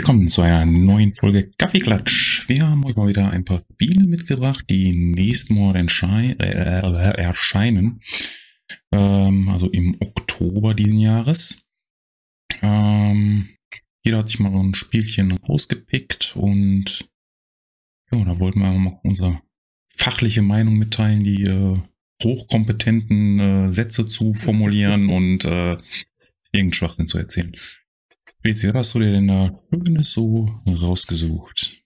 willkommen zu einer neuen Folge Kaffeeklatsch. Wir haben euch mal wieder ein paar Spiele mitgebracht, die nächsten Monat äh, erscheinen. Ähm, also im Oktober diesen Jahres. Ähm, jeder hat sich mal ein Spielchen ausgepickt und ja, da wollten wir mal unsere fachliche Meinung mitteilen, die äh, hochkompetenten äh, Sätze zu formulieren und äh, irgendeinen Schwachsinn zu erzählen. Bezi, was hast du dir denn da Schönes so rausgesucht? Ich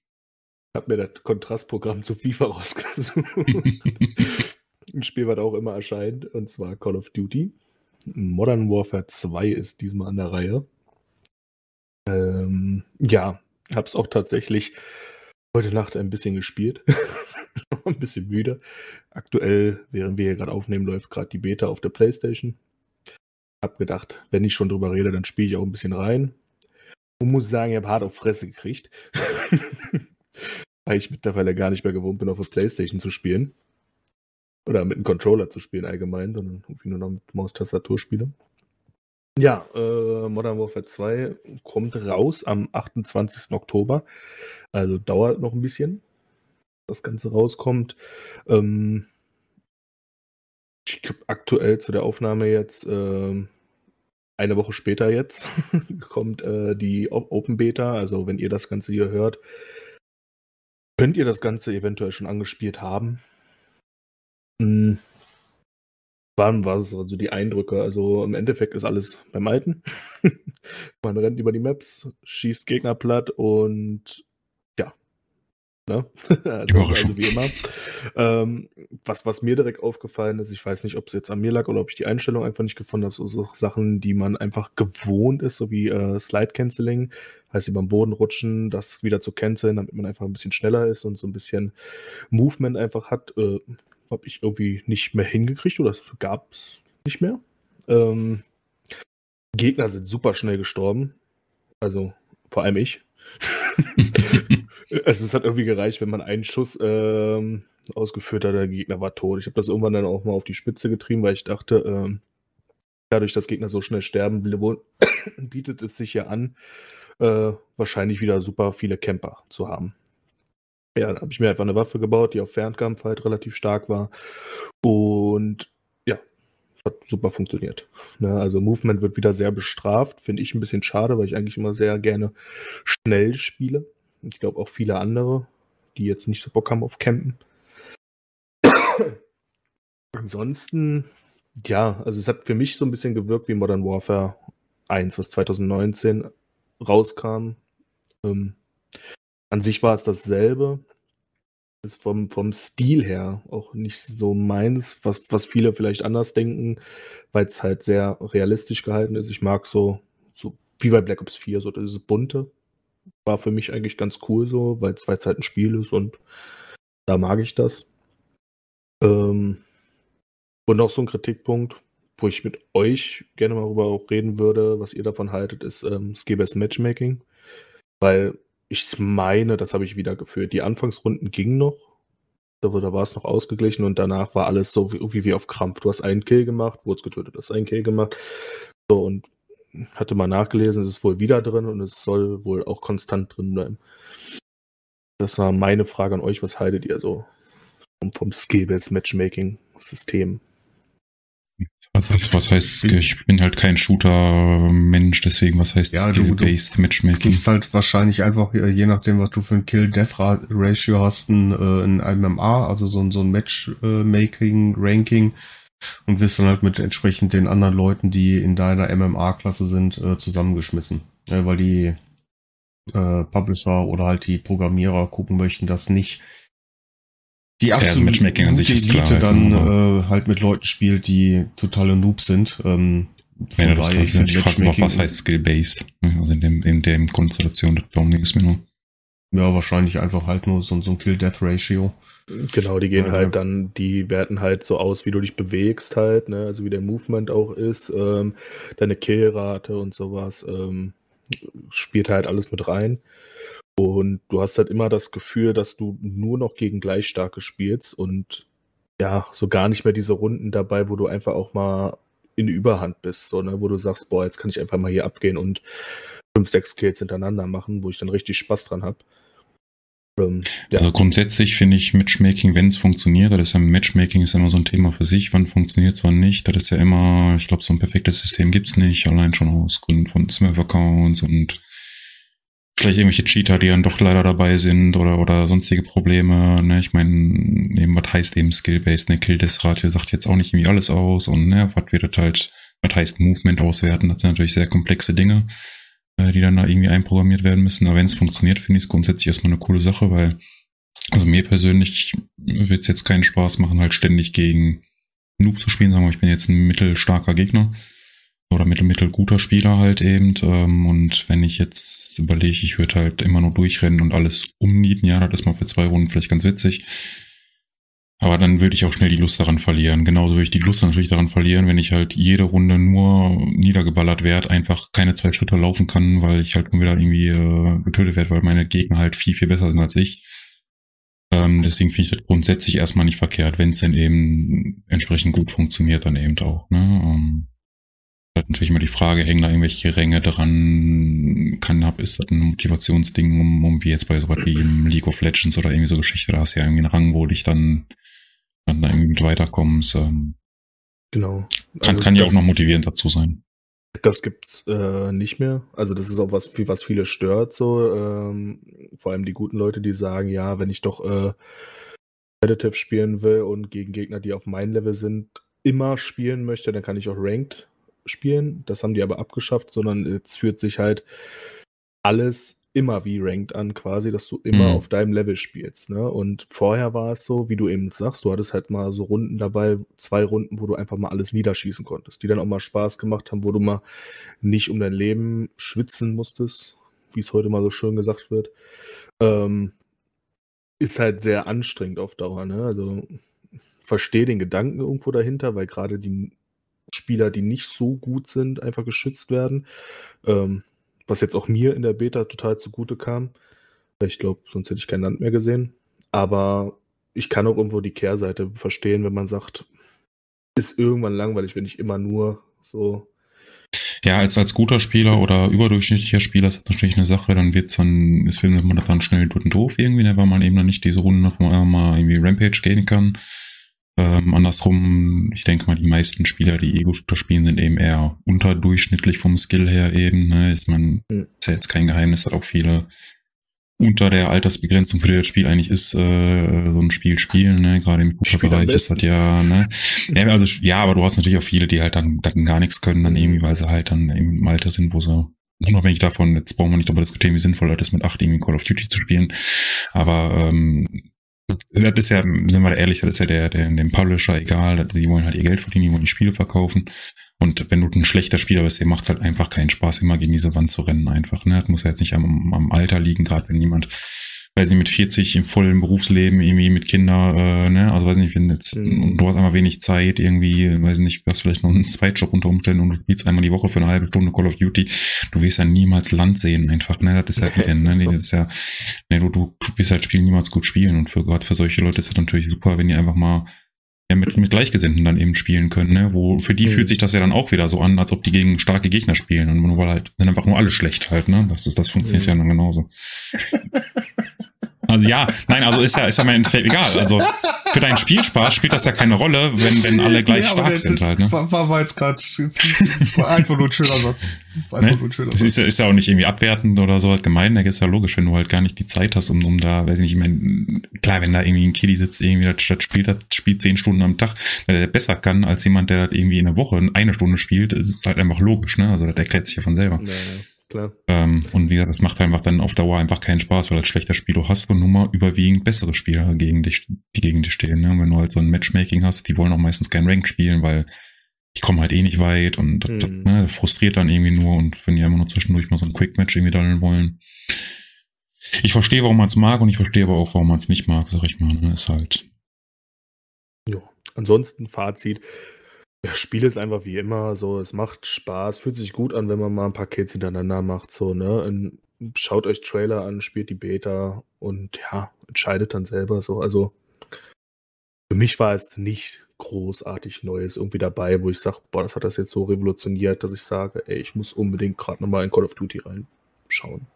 habe mir das Kontrastprogramm zu FIFA rausgesucht. Ein Spiel, was auch immer erscheint, und zwar Call of Duty. Modern Warfare 2 ist diesmal an der Reihe. Ähm, ja, habe es auch tatsächlich heute Nacht ein bisschen gespielt. ein bisschen müde. Aktuell, während wir hier gerade aufnehmen, läuft gerade die Beta auf der Playstation. Hab gedacht, wenn ich schon drüber rede, dann spiele ich auch ein bisschen rein. Und muss sagen, ich habe hart auf Fresse gekriegt. Weil ich mittlerweile gar nicht mehr gewohnt bin, auf der Playstation zu spielen. Oder mit einem Controller zu spielen allgemein, sondern irgendwie nur noch mit Maustastatur spiele. Ja, äh, Modern Warfare 2 kommt raus am 28. Oktober. Also dauert noch ein bisschen, das Ganze rauskommt. Ähm, ich glaube, aktuell zu der Aufnahme jetzt ähm, eine Woche später jetzt kommt äh, die Open Beta. Also wenn ihr das Ganze hier hört, könnt ihr das Ganze eventuell schon angespielt haben. Mhm. Waren war es also die Eindrücke? Also im Endeffekt ist alles beim Alten. Man rennt über die Maps, schießt Gegner platt und Ne? also, also, wie immer. Ähm, was, was mir direkt aufgefallen ist, ich weiß nicht, ob es jetzt an mir lag oder ob ich die Einstellung einfach nicht gefunden habe, so, so Sachen, die man einfach gewohnt ist, so wie äh, Slide Canceling, heißt über den Boden rutschen, das wieder zu canceln, damit man einfach ein bisschen schneller ist und so ein bisschen Movement einfach hat, äh, habe ich irgendwie nicht mehr hingekriegt oder es gab es nicht mehr. Ähm, Gegner sind super schnell gestorben, also vor allem ich. Also es hat irgendwie gereicht, wenn man einen Schuss ähm, ausgeführt hat, der Gegner war tot. Ich habe das irgendwann dann auch mal auf die Spitze getrieben, weil ich dachte, ähm, dadurch, dass Gegner so schnell sterben, bietet es sich ja an, äh, wahrscheinlich wieder super viele Camper zu haben. Ja, da habe ich mir einfach eine Waffe gebaut, die auf Fernkampf halt relativ stark war. Und ja, hat super funktioniert. Ne, also Movement wird wieder sehr bestraft, finde ich ein bisschen schade, weil ich eigentlich immer sehr gerne schnell spiele. Ich glaube auch viele andere, die jetzt nicht so Bock haben auf Campen. Ansonsten, ja, also es hat für mich so ein bisschen gewirkt wie Modern Warfare 1, was 2019 rauskam. Ähm, an sich war es dasselbe. Ist vom, vom Stil her auch nicht so meins, was, was viele vielleicht anders denken, weil es halt sehr realistisch gehalten ist. Ich mag so, so wie bei Black Ops 4, so dieses bunte, war für mich eigentlich ganz cool so, weil es halt Spiel ist und da mag ich das. Ähm, und noch so ein Kritikpunkt, wo ich mit euch gerne mal darüber auch reden würde, was ihr davon haltet, ist ähm, Skibes Matchmaking. Weil ich meine, das habe ich wieder geführt. Die Anfangsrunden gingen noch. Da, da war es noch ausgeglichen und danach war alles so wie, wie auf Krampf. Du hast einen Kill gemacht, wurdest getötet, hast einen Kill gemacht. So, und hatte mal nachgelesen, es ist wohl wieder drin und es soll wohl auch konstant drin bleiben. Das war meine Frage an euch. Was haltet ihr so vom, vom Skill-Based Matchmaking-System? Was, was heißt, ich bin halt kein Shooter-Mensch, deswegen, was heißt ja, Skill-Based Matchmaking? Du ist halt wahrscheinlich einfach, je nachdem, was du für ein Kill-Death-Ratio hast, ein, äh, ein MMA, also so ein, so ein Matchmaking-Ranking. Äh, und wirst dann halt mit entsprechend den anderen Leuten, die in deiner MMA-Klasse sind, äh, zusammengeschmissen. Ja, weil die äh, Publisher oder halt die Programmierer gucken möchten, dass nicht die absolute ja, an sich Elite klar, dann äh, halt mit Leuten spielt, die totale Noobs sind. Ähm, Wenn du das klar, ich, ich frage noch, was heißt Skill-Based? Also in dem, in dem Konstellation, darum ging es mir nur. Ja, wahrscheinlich einfach halt nur so, so ein Kill-Death-Ratio. Genau, die gehen ja, halt dann, die werten halt so aus, wie du dich bewegst halt, ne? also wie der Movement auch ist, ähm, deine Killrate und sowas, ähm, spielt halt alles mit rein. Und du hast halt immer das Gefühl, dass du nur noch gegen Gleichstarke spielst und ja, so gar nicht mehr diese Runden dabei, wo du einfach auch mal in Überhand bist, so, ne? wo du sagst, boah, jetzt kann ich einfach mal hier abgehen und fünf, sechs Kills hintereinander machen, wo ich dann richtig Spaß dran habe. Ähm, ja. Also grundsätzlich finde ich Matchmaking, wenn es funktioniert, das ist ja Matchmaking ist ja immer so ein Thema für sich, wann funktioniert es, wann nicht. Das ist ja immer, ich glaube, so ein perfektes System gibt's nicht, allein schon aus Gründen von Smurf-Accounts und vielleicht irgendwelche Cheater, die dann doch leider dabei sind oder, oder sonstige Probleme. Ne? Ich meine, eben, was heißt eben Skill-Based, ne? Kill-Death-Ratio sagt jetzt auch nicht irgendwie alles aus und ne, was wird das halt, was heißt Movement auswerten, das sind natürlich sehr komplexe Dinge, die dann da irgendwie einprogrammiert werden müssen. Aber wenn es funktioniert, finde ich es grundsätzlich erstmal eine coole Sache, weil, also mir persönlich wird es jetzt keinen Spaß machen, halt ständig gegen Noob zu spielen, sagen wir, ich bin jetzt ein mittelstarker Gegner oder mittel, mittel guter Spieler halt eben. Ähm, und wenn ich jetzt überlege, ich würde halt immer nur durchrennen und alles umnieten, ja, das ist mal für zwei Runden vielleicht ganz witzig. Aber dann würde ich auch schnell die Lust daran verlieren. Genauso würde ich die Lust natürlich daran verlieren, wenn ich halt jede Runde nur niedergeballert werde, einfach keine zwei Schritte laufen kann, weil ich halt nur wieder irgendwie äh, getötet werde, weil meine Gegner halt viel, viel besser sind als ich. Ähm, deswegen finde ich das grundsätzlich erstmal nicht verkehrt, wenn es denn eben entsprechend gut funktioniert, dann eben auch. Ne? Ähm, halt natürlich immer die Frage, hängen da irgendwelche Ränge dran? Kann hab, ist das ein Motivationsding, um, um wie jetzt bei so was wie im League of Legends oder irgendwie so Geschichte, da hast du ja irgendwie einen Rang, wo dich dann, dann da irgendwie mit weiterkommst. Ähm, genau. Kann, also kann ja auch noch motivierend dazu sein. Das gibt's äh, nicht mehr. Also das ist auch was, was viele stört, so ähm, vor allem die guten Leute, die sagen, ja, wenn ich doch äh, Competitive spielen will und gegen Gegner, die auf meinem Level sind, immer spielen möchte, dann kann ich auch Ranked spielen. Das haben die aber abgeschafft, sondern jetzt führt sich halt alles immer wie Ranked an, quasi, dass du immer mhm. auf deinem Level spielst. Ne? Und vorher war es so, wie du eben sagst, du hattest halt mal so Runden dabei, zwei Runden, wo du einfach mal alles niederschießen konntest, die dann auch mal Spaß gemacht haben, wo du mal nicht um dein Leben schwitzen musstest, wie es heute mal so schön gesagt wird. Ähm, ist halt sehr anstrengend auf Dauer. Ne? Also verstehe den Gedanken irgendwo dahinter, weil gerade die Spieler, die nicht so gut sind, einfach geschützt werden. Ähm, was jetzt auch mir in der Beta total zugute kam. Ich glaube, sonst hätte ich kein Land mehr gesehen. Aber ich kann auch irgendwo die Kehrseite verstehen, wenn man sagt, ist irgendwann langweilig, wenn ich immer nur so. Ja, als, als guter Spieler oder überdurchschnittlicher Spieler ist das natürlich eine Sache, dann wird's dann, ist findet man dann schnell doof irgendwie, ne, weil man eben dann nicht diese Runde wo man mal irgendwie Rampage gehen kann. Ähm, andersrum, ich denke mal, die meisten Spieler, die Ego-Shooter spielen, sind eben eher unterdurchschnittlich vom Skill her eben. Ne? Ist, man, mhm. ist ja jetzt kein Geheimnis, dass auch viele unter der Altersbegrenzung, für die das Spiel eigentlich ist, äh, so ein Spiel spielen, ne? Gerade im Shooter-Bereich ist das ja, ne? Ja, also, ja, aber du hast natürlich auch viele, die halt dann, dann gar nichts können, dann irgendwie, weil sie halt dann im Alter sind, wo sie unabhängig davon, jetzt brauchen wir nicht darüber diskutieren, wie sinnvoll das ist, mit acht irgendwie Call of Duty zu spielen. Aber ähm, das ist ja, sind wir da ehrlich, das ist ja der, der, dem Publisher egal, die wollen halt ihr Geld verdienen, die wollen die Spiele verkaufen. Und wenn du ein schlechter Spieler bist, dir macht es halt einfach keinen Spaß, immer gegen diese Wand zu rennen, einfach. Ne? Das muss ja jetzt nicht am, am Alter liegen, gerade wenn jemand weil sie mit 40 im vollen Berufsleben irgendwie mit Kindern, äh, ne, also weiß nicht, wenn jetzt, mhm. du hast einfach wenig Zeit, irgendwie, weiß nicht, du hast vielleicht noch einen Zweitjob unter Umständen und du spielst einmal die Woche für eine halbe Stunde Call of Duty, du wirst ja niemals Land sehen, einfach, ne, das ist halt, okay, ne, so. das ist ja, ne, du, du wirst halt Spiel niemals gut spielen und für, gerade für solche Leute ist das natürlich super, wenn die einfach mal ja, mit, mit Gleichgesinnten dann eben spielen können, ne? Wo für die mhm. fühlt sich das ja dann auch wieder so an, als ob die gegen starke Gegner spielen. Und nur weil halt, sind einfach nur alle schlecht halt, ne? Das ist, das funktioniert mhm. ja dann genauso. Also ja, nein, also ist ja, ist ja im Endeffekt egal. Also für deinen Spielspaß spielt das ja keine Rolle, wenn, wenn alle gleich ja, stark der, sind halt. Ne? War, war jetzt gerade einfach nur ein schöner Satz. Einfach ne? nur ein schöner Satz. Ist ja, ist ja auch nicht irgendwie abwertend oder so gemein. Da ist ja logisch, wenn du halt gar nicht die Zeit hast, um, um da, weiß ich nicht, ich meine, klar, wenn da irgendwie ein Kiddy sitzt, irgendwie das, das spielt, das spielt zehn Stunden am Tag, weil der besser kann als jemand, der das irgendwie in der Woche eine Stunde spielt, ist es halt einfach logisch, ne? Also das erklärt sich ja von selber. Ja, ja klar. Ähm, und wie gesagt, das macht einfach dann auf Dauer einfach keinen Spaß, weil als schlechter Spieler hast du nun mal überwiegend bessere Spieler gegen dich, die gegen dich stehen. Ne? wenn du halt so ein Matchmaking hast, die wollen auch meistens kein Rank spielen, weil ich komme halt eh nicht weit und das, mhm. ne, frustriert dann irgendwie nur und wenn die immer nur zwischendurch mal so ein Quick-Match irgendwie dann wollen. Ich verstehe, warum man es mag und ich verstehe aber auch, warum man es nicht mag, sag ich mal. Ne? Ist halt. Ja, ansonsten Fazit. Das Spiel ist einfach wie immer so, es macht Spaß, fühlt sich gut an, wenn man mal ein paar Kills hintereinander macht, so, ne? Und schaut euch Trailer an, spielt die Beta und ja, entscheidet dann selber so. Also für mich war es nicht großartig Neues irgendwie dabei, wo ich sage, boah, das hat das jetzt so revolutioniert, dass ich sage, ey, ich muss unbedingt gerade nochmal in Call of Duty rein. schauen.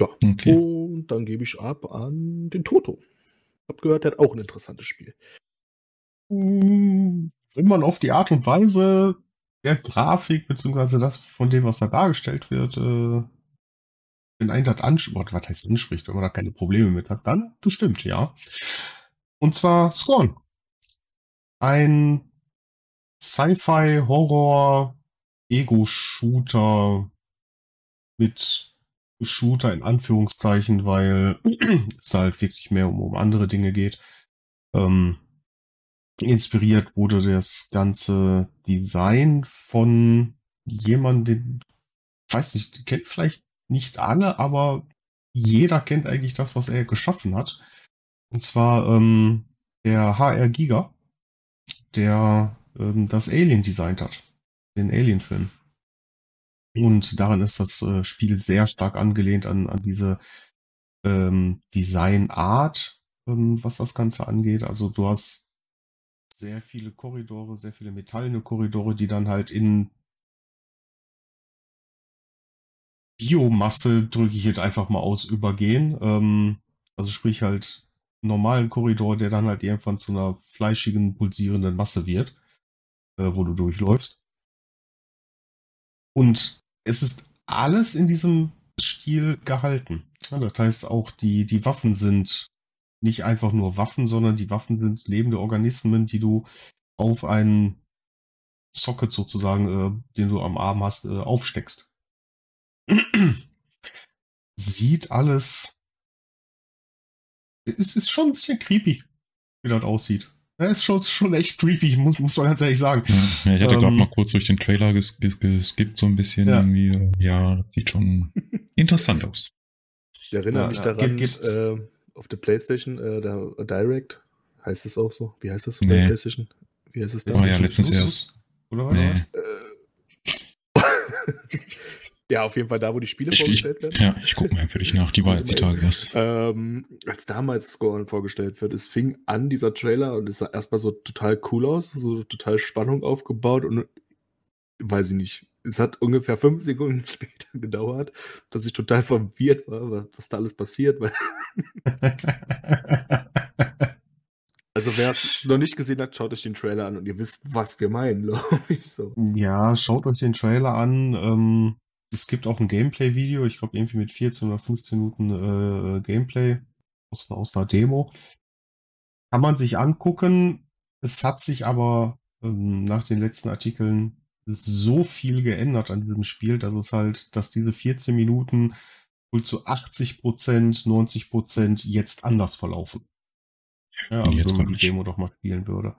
Ja, okay. und dann gebe ich ab an den Toto. Hab gehört, der hat auch ein interessantes Spiel. Wenn man auf die Art und Weise der Grafik, beziehungsweise das von dem, was da dargestellt wird, äh, wenn ein das anspricht, was heißt anspricht, wenn man da keine Probleme mit hat, dann bestimmt, ja. Und zwar Scorn. Ein Sci-Fi, Horror, Ego-Shooter mit Shooter in Anführungszeichen, weil es halt wirklich mehr um, um andere Dinge geht. Ähm, inspiriert wurde das ganze Design von jemandem, ich weiß nicht, kennt vielleicht nicht alle, aber jeder kennt eigentlich das, was er geschaffen hat. Und zwar ähm, der HR Giga, der ähm, das Alien designt hat. Den Alien-Film. Und daran ist das äh, Spiel sehr stark angelehnt an, an diese ähm, Design-Art, ähm, was das Ganze angeht. Also du hast sehr viele Korridore, sehr viele metallene Korridore, die dann halt in Biomasse, drücke ich jetzt einfach mal aus, übergehen. Ähm, also sprich halt normalen Korridor, der dann halt irgendwann zu einer fleischigen, pulsierenden Masse wird, äh, wo du durchläufst. Und es ist alles in diesem Stil gehalten. Ja, das heißt, auch die, die Waffen sind nicht einfach nur Waffen, sondern die Waffen sind lebende Organismen, die du auf einen Socket sozusagen, äh, den du am Arm hast, äh, aufsteckst. Sieht alles. Es ist schon ein bisschen creepy, wie das aussieht. Es ist schon, schon echt creepy, muss, muss man ganz ehrlich sagen. Ja, ich hatte ähm, gerade mal kurz durch den Trailer ges ges geskippt, so ein bisschen ja. irgendwie. Ja, sieht schon interessant aus. Ich erinnere ja, mich daran, äh, auf der Playstation, äh, der Direct, heißt es auch so? Wie heißt das? Nee. Playstation? Wie heißt es da? Oh ja, letztens erst. Oder was? Nee. Äh, Ja, auf jeden Fall da, wo die Spiele ich, vorgestellt ich, werden. Ja, ich gucke mal für dich nach. Die war jetzt die Tage erst. Ähm, als damals Scorn vorgestellt wird, es fing an, dieser Trailer, und es sah erstmal so total cool aus, so total Spannung aufgebaut und weiß ich nicht. Es hat ungefähr fünf Sekunden später gedauert, dass ich total verwirrt war, was da alles passiert. Also wer es noch nicht gesehen hat, schaut euch den Trailer an und ihr wisst, was wir meinen, glaube ich so. Ja, schaut euch den Trailer an. Ähm, es gibt auch ein Gameplay-Video, ich glaube irgendwie mit 14 oder 15 Minuten äh, Gameplay aus, aus einer Demo. Kann man sich angucken. Es hat sich aber ähm, nach den letzten Artikeln so viel geändert an diesem Spiel, dass es halt, dass diese 14 Minuten wohl zu 80 Prozent, 90 Prozent jetzt anders verlaufen. Ja, also wenn man die Demo doch mal spielen würde.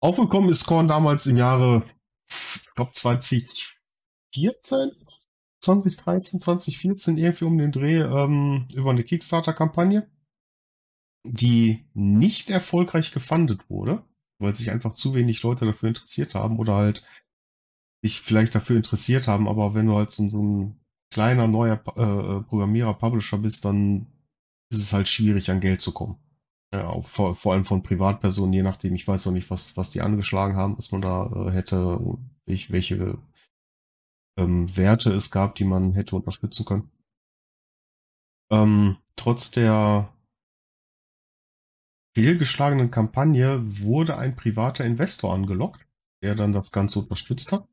Aufgekommen ist Korn damals im Jahre, ich glaube 20 2014, 2013, 2014, irgendwie um den Dreh, ähm, über eine Kickstarter-Kampagne, die nicht erfolgreich gefundet wurde, weil sich einfach zu wenig Leute dafür interessiert haben oder halt sich vielleicht dafür interessiert haben, aber wenn du halt so, so ein kleiner, neuer äh, Programmierer, Publisher bist, dann ist es halt schwierig, an Geld zu kommen. Ja, vor, vor allem von Privatpersonen, je nachdem, ich weiß auch nicht, was, was die angeschlagen haben, dass man da äh, hätte, ich, welche ähm, Werte es gab, die man hätte unterstützen können. Ähm, trotz der fehlgeschlagenen Kampagne wurde ein privater Investor angelockt, der dann das Ganze unterstützt hat.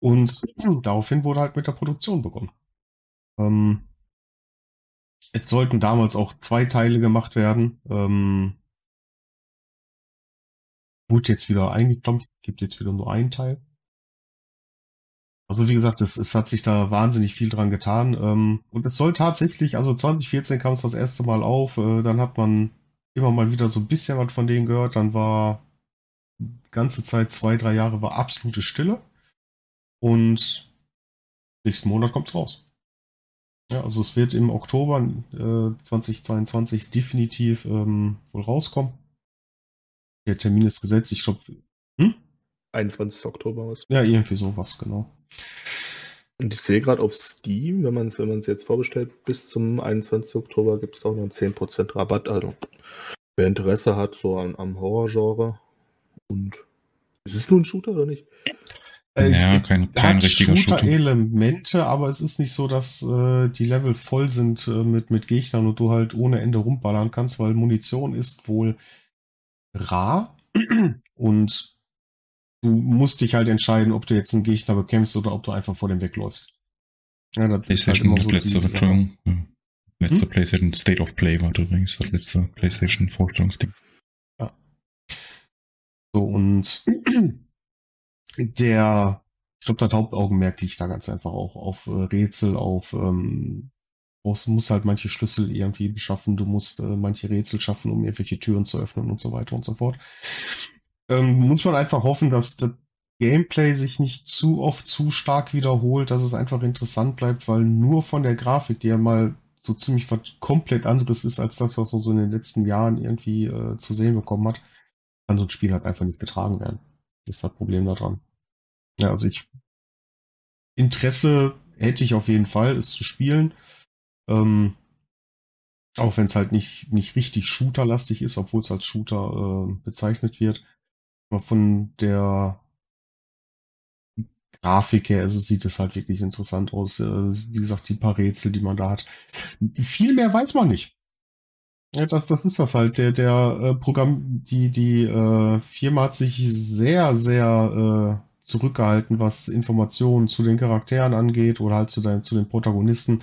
Und daraufhin wurde halt mit der Produktion begonnen. Ähm, es sollten damals auch zwei Teile gemacht werden. Ähm, wurde jetzt wieder eingeklampft, gibt jetzt wieder nur einen Teil. Also wie gesagt, es, es hat sich da wahnsinnig viel dran getan. Ähm, und es soll tatsächlich, also 2014 kam es das erste Mal auf, äh, dann hat man immer mal wieder so ein bisschen was von denen gehört, dann war die ganze Zeit, zwei, drei Jahre, war absolute Stille. Und nächsten Monat kommt es raus. Ja, also es wird im Oktober äh, 2022 definitiv ähm, wohl rauskommen. Der Termin ist gesetzt, ich glaube. Hm? 21. Oktober was. Ja, irgendwie sowas, genau. Und ich sehe gerade auf Steam, wenn man es wenn jetzt vorbestellt, bis zum 21. Oktober gibt es auch noch einen 10% Rabatt. Also wer Interesse hat so an, am Horrorgenre und ist es nur ein Shooter oder nicht? Äh, ja, kein, kein richtiger Shooter. Elemente, aber es ist nicht so, dass äh, die Level voll sind äh, mit, mit Gegnern und du halt ohne Ende rumballern kannst, weil Munition ist wohl rar und du musst dich halt entscheiden, ob du jetzt einen Gegner bekämpfst oder ob du einfach vor dem wegläufst. Ja, das ist halt letzte, Entschuldigung, letzte hm? PlayStation State of Play war übrigens das letzte PlayStation Vorstellungsding. Ja. So, und der, ich glaube, das Hauptaugenmerk liegt da ganz einfach auch auf äh, Rätsel, auf, ähm, du musst halt manche Schlüssel irgendwie beschaffen, du musst äh, manche Rätsel schaffen, um irgendwelche Türen zu öffnen und so weiter und so fort. Ähm, muss man einfach hoffen, dass das Gameplay sich nicht zu oft zu stark wiederholt, dass es einfach interessant bleibt, weil nur von der Grafik, die ja mal so ziemlich was komplett anderes ist als das, was man so in den letzten Jahren irgendwie äh, zu sehen bekommen hat, kann so ein Spiel halt einfach nicht getragen werden. Das ist das Problem daran. Ja, also ich Interesse hätte ich auf jeden Fall, es zu spielen. Ähm, auch wenn es halt nicht, nicht richtig shooterlastig ist, obwohl es als Shooter äh, bezeichnet wird. Von der Grafik her also sieht es halt wirklich interessant aus. Äh, wie gesagt, die paar Rätsel, die man da hat. Viel mehr weiß man nicht. Ja, das, das ist das halt. Der, der äh, Programm, die, die äh, Firma hat sich sehr, sehr äh, zurückgehalten, was Informationen zu den Charakteren angeht oder halt zu, den, zu den Protagonisten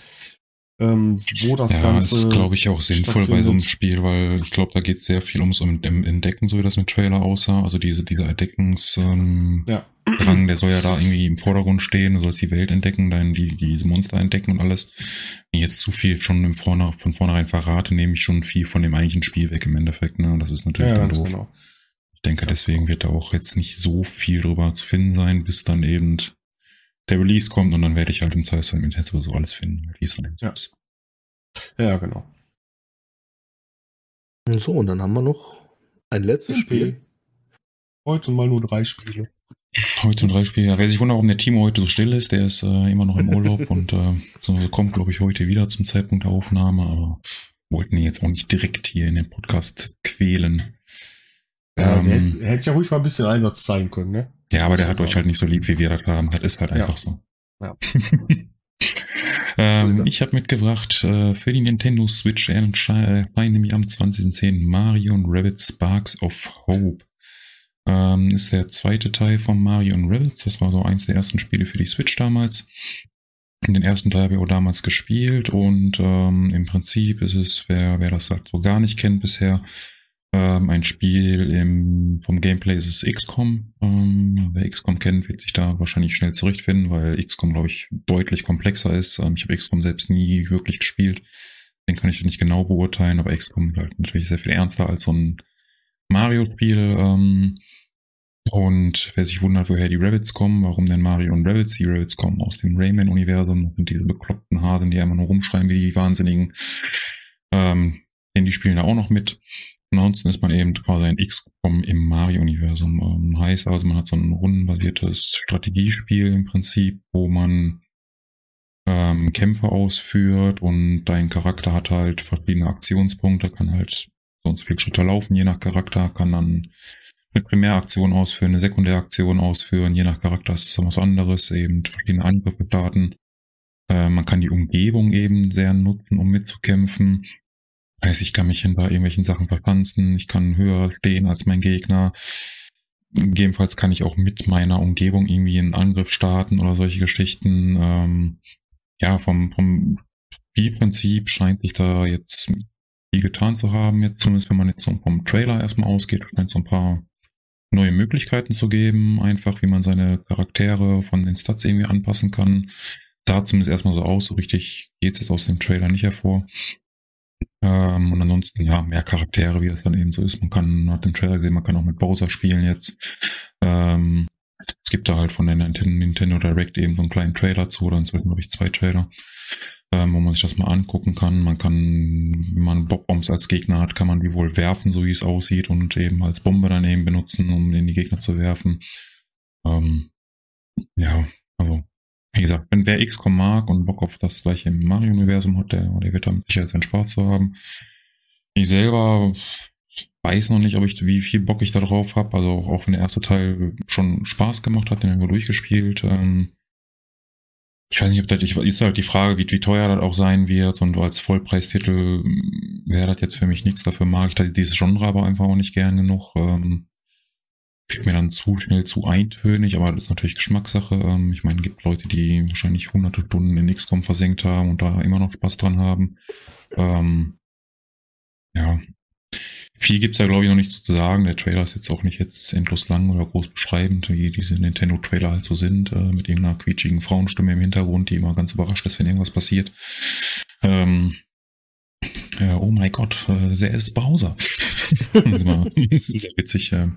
ähm, wo das ja, Ganze. ist, glaube ich, auch sinnvoll bei so einem Spiel, weil ich glaube, da geht sehr viel ums Entdecken, so wie das mit Trailer aussah. Also diese, dieser Entdeckungsdrang, ähm, ja. der soll ja da irgendwie im Vordergrund stehen, du sollst die Welt entdecken, dann die, diese Monster entdecken und alles. Wenn ich jetzt zu viel schon im Vorne, von vornherein verrate, nehme ich schon viel von dem eigentlichen Spiel weg im Endeffekt, ne? Und das ist natürlich ja, dann doof. Genau. Ich denke, deswegen wird da auch jetzt nicht so viel drüber zu finden sein, bis dann eben der Release kommt und dann werde ich halt im Zweifelsfall im Internet sowieso alles finden, wie es dann ja. ist. Ja, genau. So, und dann haben wir noch ein letztes okay. Spiel. Heute mal nur drei Spiele. Heute nur drei Spiele. Ja, wer sich wundert, warum der Timo heute so still ist, der ist äh, immer noch im Urlaub und äh, so, kommt, glaube ich, heute wieder zum Zeitpunkt der Aufnahme, aber wollten ihn jetzt auch nicht direkt hier in den Podcast quälen. Ja, ähm, hätte, hätte ja ruhig mal ein bisschen Einsatz zeigen können, ne? Ja, aber der hat euch halt nicht so lieb, wie wir das haben. Das ist halt einfach ja. so. Ja. ähm, ich habe mitgebracht äh, für die Nintendo Switch erscheint nämlich am 20.10. Mario und Rabbit Sparks of Hope. Ähm, ist der zweite Teil von Mario und Rabbits. Das war so eins der ersten Spiele für die Switch damals. Den ersten Teil habe ich auch damals gespielt und ähm, im Prinzip ist es, wer, wer das halt so gar nicht kennt bisher, ähm, ein Spiel im, vom Gameplay ist es XCOM. Ähm, wer XCOM kennt, wird sich da wahrscheinlich schnell zurechtfinden, weil XCOM, glaube ich, deutlich komplexer ist. Ähm, ich habe XCOM selbst nie wirklich gespielt. Den kann ich nicht genau beurteilen, aber XCOM halt natürlich sehr viel ernster als so ein Mario-Spiel. Ähm, und wer sich wundert, woher die Rabbits kommen, warum denn Mario und Rabbits? Die Rabbits kommen aus dem Rayman-Universum, sind diese bekloppten Hasen, die einfach nur rumschreien wie die Wahnsinnigen. Ähm, denn die spielen da auch noch mit. Ansonsten ist man eben quasi ein XCOM im Mario-Universum. Ähm, heißt also, man hat so ein rundenbasiertes Strategiespiel im Prinzip, wo man ähm, Kämpfe ausführt und dein Charakter hat halt verschiedene Aktionspunkte, kann halt sonst viel Schritte laufen, je nach Charakter, kann dann eine Primäraktion ausführen, eine Sekundäraktion ausführen, je nach Charakter ist es dann was anderes, eben verschiedene Angriffe starten. Äh, man kann die Umgebung eben sehr nutzen, um mitzukämpfen. Heißt, ich kann mich hinter irgendwelchen Sachen verpanzen, ich kann höher stehen als mein Gegner. Gegebenenfalls kann ich auch mit meiner Umgebung irgendwie einen Angriff starten oder solche Geschichten. Ähm, ja, vom, vom Spielprinzip scheint sich da jetzt viel getan zu haben. Jetzt zumindest, wenn man jetzt vom Trailer erstmal ausgeht, scheint so ein paar neue Möglichkeiten zu geben, einfach wie man seine Charaktere von den Stats irgendwie anpassen kann. Sah zumindest erstmal so aus, so richtig geht es jetzt aus dem Trailer nicht hervor. Ähm, und ansonsten, ja, mehr Charaktere, wie das dann eben so ist. Man kann, hat den Trailer gesehen, man kann auch mit Bowser spielen jetzt. Ähm, es gibt da halt von der Nintendo Direct eben so einen kleinen Trailer zu, oder inzwischen glaube ich zwei Trailer, ähm, wo man sich das mal angucken kann. Man kann, wenn man Bob-Bombs als Gegner hat, kann man die wohl werfen, so wie es aussieht, und eben als Bombe dann eben benutzen, um in die Gegner zu werfen. Ähm, ja, also wie gesagt, wenn wer XCOM mag und Bock auf das gleiche Mario-Universum hat, der, der wird da mit Sicherheit seinen Spaß zu haben. Ich selber weiß noch nicht, ob ich, wie viel Bock ich da drauf habe. Also auch wenn der erste Teil schon Spaß gemacht hat, den haben wir durchgespielt. Ähm, ich weiß nicht, ob das, ich, ist halt die Frage, wie, wie teuer das auch sein wird und als Vollpreistitel wäre das jetzt für mich nichts. Dafür mag ich dieses Genre aber einfach auch nicht gern genug. Ähm, Fühlt mir dann zu schnell zu eintönig, aber das ist natürlich Geschmackssache. Ähm, ich meine, es gibt Leute, die wahrscheinlich hunderte Stunden in XCOM versenkt haben und da immer noch Spaß dran haben. Ähm, ja. Viel gibt's ja, glaube ich, noch nicht zu sagen. Der Trailer ist jetzt auch nicht jetzt endlos lang oder groß beschreibend, wie diese Nintendo-Trailer halt so sind, äh, mit irgendeiner quietschigen Frauenstimme im Hintergrund, die immer ganz überrascht ist, wenn irgendwas passiert. Ähm, äh, oh mein Gott, äh, wer ist Bowser? das ist, immer, das ist sehr witzig. Äh,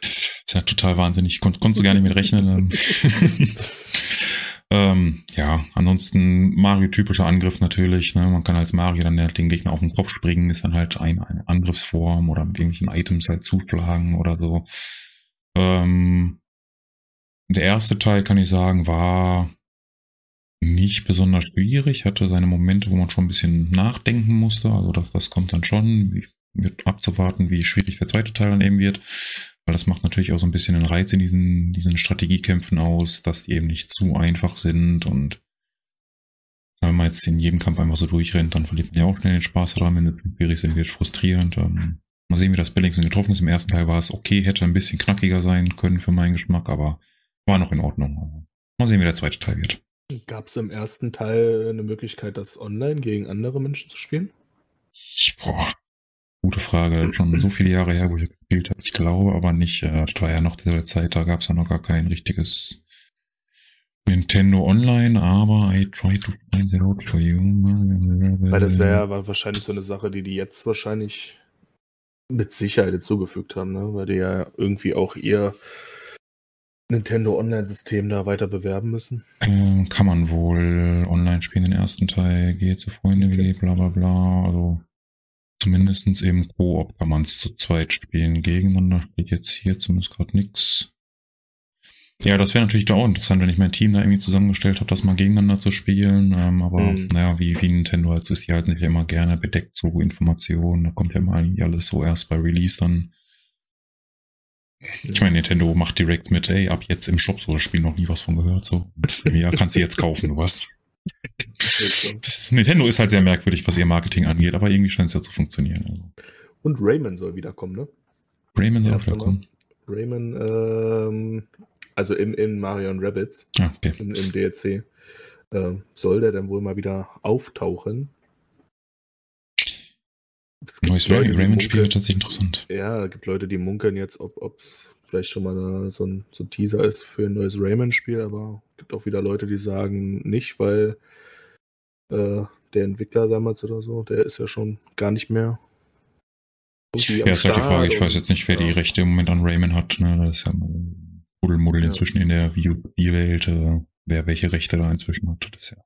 ist ja total wahnsinnig. Kon konntest du gar nicht mit rechnen. ähm, ja, ansonsten Mario-typischer Angriff natürlich. Ne? Man kann als Mario dann halt den Gegner auf den Kopf springen, ist dann halt ein, eine Angriffsform oder mit irgendwelchen Items halt zuschlagen oder so. Ähm, der erste Teil, kann ich sagen, war nicht besonders schwierig, hatte seine Momente, wo man schon ein bisschen nachdenken musste. Also das, das kommt dann schon. Wird abzuwarten, wie schwierig der zweite Teil dann eben wird. Weil das macht natürlich auch so ein bisschen den Reiz in diesen, diesen Strategiekämpfen aus, dass die eben nicht zu einfach sind und wenn man jetzt in jedem Kampf einfach so durchrennt, dann verliert man ja auch schnell den Spaß daran, wenn es schwierig sind, wird frustrierend. Ähm, mal sehen, wie das Balancing getroffen ist. Im ersten Teil war es okay, hätte ein bisschen knackiger sein können für meinen Geschmack, aber war noch in Ordnung. Mal sehen, wie der zweite Teil wird. Gab es im ersten Teil eine Möglichkeit, das online gegen andere Menschen zu spielen? Boah, Gute Frage. Schon so viele Jahre her, wo ich gespielt habe. Ich glaube aber nicht. Äh, das war ja noch diese Zeit, da gab es ja noch gar kein richtiges Nintendo Online, aber I try to find it out for you. Weil das wäre ja wahrscheinlich so eine Sache, die die jetzt wahrscheinlich mit Sicherheit hinzugefügt haben, ne? weil die ja irgendwie auch ihr Nintendo Online-System da weiter bewerben müssen. Ähm, kann man wohl online spielen, den ersten Teil, gehe zu Freunde, okay. bla bla bla. Also Zumindestens eben Koop kann man es zu zweit spielen. Gegeneinander steht jetzt hier zumindest gerade nix. Ja, das wäre natürlich da auch interessant, wenn ich mein Team da irgendwie zusammengestellt habe, das mal gegeneinander zu spielen. Ähm, aber mhm. naja, wie, wie Nintendo halt so ist, die halten sich ja immer gerne bedeckt, so Informationen. Da kommt ja immer eigentlich alles so erst bei Release dann. Ich meine, Nintendo macht direkt mit, ey, ab jetzt im Shop so, das Spiel noch nie was von gehört, so. Und, ja, kannst du jetzt kaufen, was? Das Nintendo ist halt sehr merkwürdig, was ihr Marketing angeht, aber irgendwie scheint es ja zu funktionieren. Also. Und Rayman soll wiederkommen, ne? Rayman soll wiederkommen. Rayman, ähm, also in, in Mario Rabbits, ah, okay. im, im DLC, äh, soll der dann wohl mal wieder auftauchen. Neues Rayman-Spiel tatsächlich interessant. Ja, es gibt Leute, die munkeln jetzt, ob es vielleicht schon mal so ein, so ein Teaser ist für ein neues Rayman-Spiel, aber es gibt auch wieder Leute, die sagen nicht, weil äh, der Entwickler damals oder so, der ist ja schon gar nicht mehr. Ja, ist halt die Frage, ich weiß jetzt nicht, wer ja. die Rechte im Moment an Rayman hat. Ne? Das ist ja Muddelmuddel ja. inzwischen in der Wii-Welt, äh, wer welche Rechte da inzwischen hat. Das ja.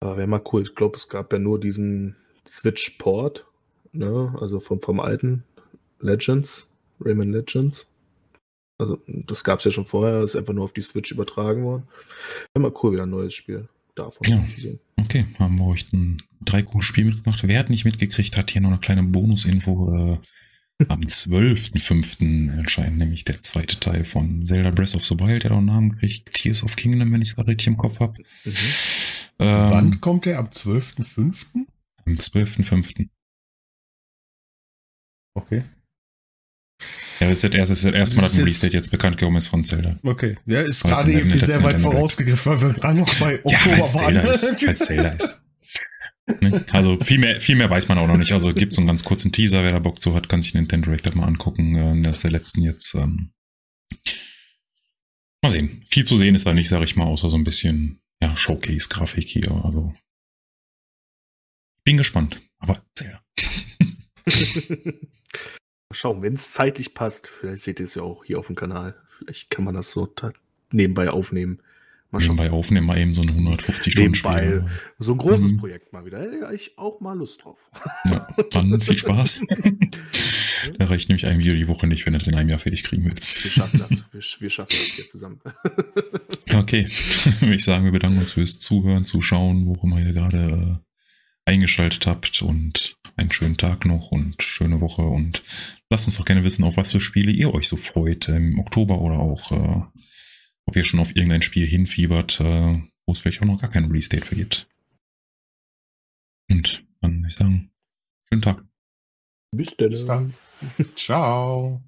Aber wäre mal cool. Ich glaube, es gab ja nur diesen Switch-Port, ne? also vom, vom alten Legends, Rayman Legends. Also, das gab es ja schon vorher, ist einfach nur auf die Switch übertragen worden. Mal cool, wieder ein neues Spiel davon ja. zu sehen. Okay, haben wir euch ein drei cooles Spiel mitgemacht. Wer hat nicht mitgekriegt, hat hier noch eine kleine Bonusinfo. Äh, am 12.05. erscheint nämlich der zweite Teil von Zelda Breath of the Wild, der auch einen Namen kriegt. Tears of Kingdom, wenn ich es richtig im Kopf habe. Mhm. Ähm, Wann kommt der? Am 12.05.? Am 12.05. Okay. Ja, das ist das erste, das erste Mal, dass ein Release jetzt bekannt geworden ist von Zelda. Okay. Ja, ist gerade irgendwie sehr weit vorausgegriffen, weil wir gerade noch bei Oktober ja, weil Zelda waren. Ist, weil Zelda ist. Ne? Also viel mehr, viel mehr weiß man auch noch nicht. Also gibt so einen ganz kurzen Teaser, wer da Bock zu hat, kann sich den Nintendo Direct mal angucken. Äh, ist der letzten jetzt. Ähm mal sehen. Viel zu sehen ist da nicht, sage ich mal, außer so ein bisschen ja, Showcase-Grafik hier. Also bin gespannt. Aber Zelda. schauen, wenn es zeitlich passt. Vielleicht seht ihr es ja auch hier auf dem Kanal. Vielleicht kann man das so nebenbei aufnehmen. Mal nebenbei aufnehmen, mal eben so ein 150 Stunden Spiel. So ein großes mhm. Projekt mal wieder. Hätte ich auch mal Lust drauf. Ja, dann viel Spaß. da reicht nämlich ein Video die Woche nicht, wenn du das in einem Jahr fertig kriegen willst. Wir schaffen das. Wir, wir schaffen das hier zusammen. okay. Ich sagen, wir bedanken uns fürs Zuhören, Zuschauen, wo immer ihr gerade äh, eingeschaltet habt und einen schönen Tag noch und schöne Woche und lasst uns doch gerne wissen, auf was für Spiele ihr euch so freut im Oktober oder auch, äh, ob ihr schon auf irgendein Spiel hinfiebert, äh, wo es vielleicht auch noch gar kein Release-Date für gibt. Und dann würde ich sagen, schönen Tag. Bis dann. Bis dann. Ciao.